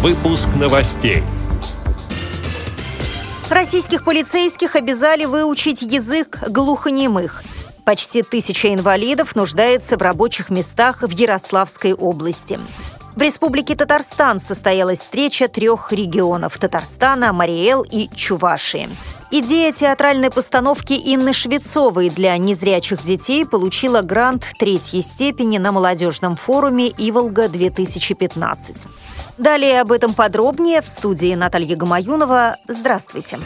Выпуск новостей. Российских полицейских обязали выучить язык глухонемых. Почти тысяча инвалидов нуждается в рабочих местах в Ярославской области. В Республике Татарстан состоялась встреча трех регионов – Татарстана, Мариэл и Чувашии. Идея театральной постановки Инны Швецовой для незрячих детей получила грант третьей степени на молодежном форуме «Иволга-2015». Далее об этом подробнее в студии Наталья Гамаюнова. Здравствуйте.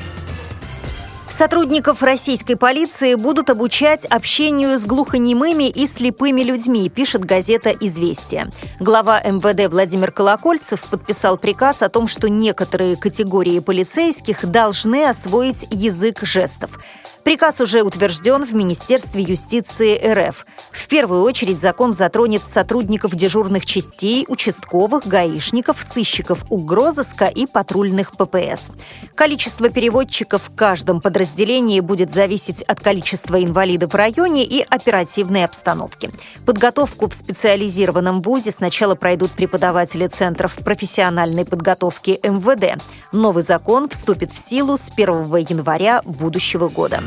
Сотрудников российской полиции будут обучать общению с глухонемыми и слепыми людьми, пишет газета «Известия». Глава МВД Владимир Колокольцев подписал приказ о том, что некоторые категории полицейских должны освоить язык жестов. Приказ уже утвержден в Министерстве юстиции РФ. В первую очередь закон затронет сотрудников дежурных частей, участковых, гаишников, сыщиков угрозыска и патрульных ППС. Количество переводчиков в каждом подразделении будет зависеть от количества инвалидов в районе и оперативной обстановки. Подготовку в специализированном вузе сначала пройдут преподаватели центров профессиональной подготовки МВД. Новый закон вступит в силу с 1 января будущего года.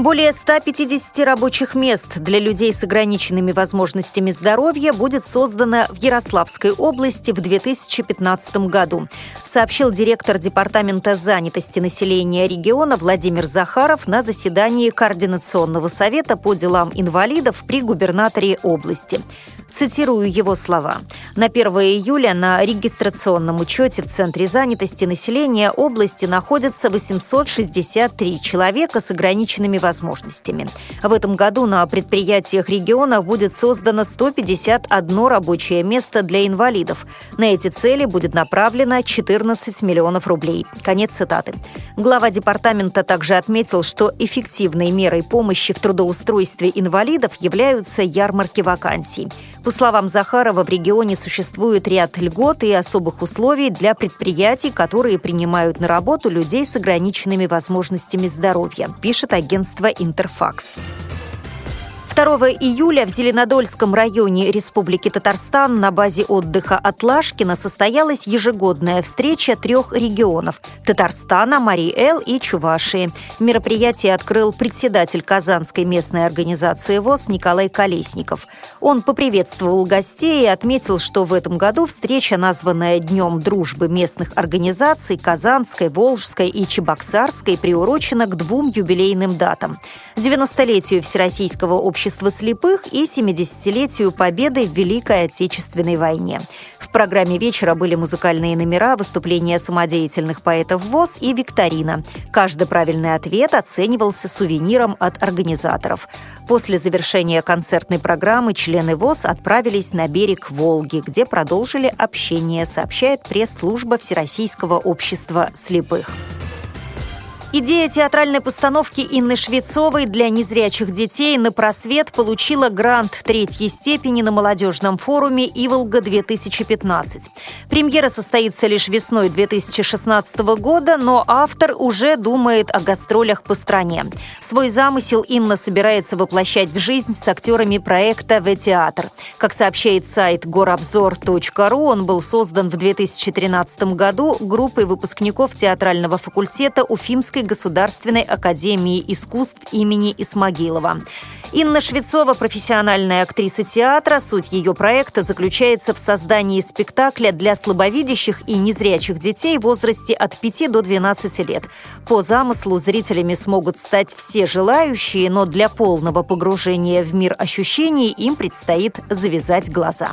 Более 150 рабочих мест для людей с ограниченными возможностями здоровья будет создано в Ярославской области в 2015 году, сообщил директор Департамента занятости населения региона Владимир Захаров на заседании Координационного совета по делам инвалидов при губернаторе области. Цитирую его слова. На 1 июля на регистрационном учете в Центре занятости населения области находятся 863 человека с ограниченными возможностями. В этом году на предприятиях региона будет создано 151 рабочее место для инвалидов. На эти цели будет направлено 14 миллионов рублей. Конец цитаты. Глава департамента также отметил, что эффективной мерой помощи в трудоустройстве инвалидов являются ярмарки вакансий. По словам Захарова, в регионе существует ряд льгот и особых условий для предприятий, которые принимают на работу людей с ограниченными возможностями здоровья, пишет агентство «Интерфакс». 2 июля в Зеленодольском районе Республики Татарстан на базе отдыха Атлашкина состоялась ежегодная встреча трех регионов – Татарстана, Мари-Эл и Чувашии. Мероприятие открыл председатель Казанской местной организации ВОЗ Николай Колесников. Он поприветствовал гостей и отметил, что в этом году встреча, названная Днем дружбы местных организаций Казанской, Волжской и Чебоксарской, приурочена к двум юбилейным датам – 90-летию Всероссийского общества общества слепых и 70-летию победы в Великой Отечественной войне. В программе вечера были музыкальные номера, выступления самодеятельных поэтов ВОЗ и викторина. Каждый правильный ответ оценивался сувениром от организаторов. После завершения концертной программы члены ВОЗ отправились на берег Волги, где продолжили общение, сообщает пресс-служба Всероссийского общества слепых. Идея театральной постановки Инны Швецовой для незрячих детей на просвет получила грант третьей степени на молодежном форуме «Иволга-2015». Премьера состоится лишь весной 2016 года, но автор уже думает о гастролях по стране. Свой замысел Инна собирается воплощать в жизнь с актерами проекта «В-театр». Как сообщает сайт горобзор.ру, он был создан в 2013 году группой выпускников театрального факультета Уфимской Российской государственной академии искусств имени Исмагилова. Инна Швецова – профессиональная актриса театра. Суть ее проекта заключается в создании спектакля для слабовидящих и незрячих детей в возрасте от 5 до 12 лет. По замыслу зрителями смогут стать все желающие, но для полного погружения в мир ощущений им предстоит завязать глаза.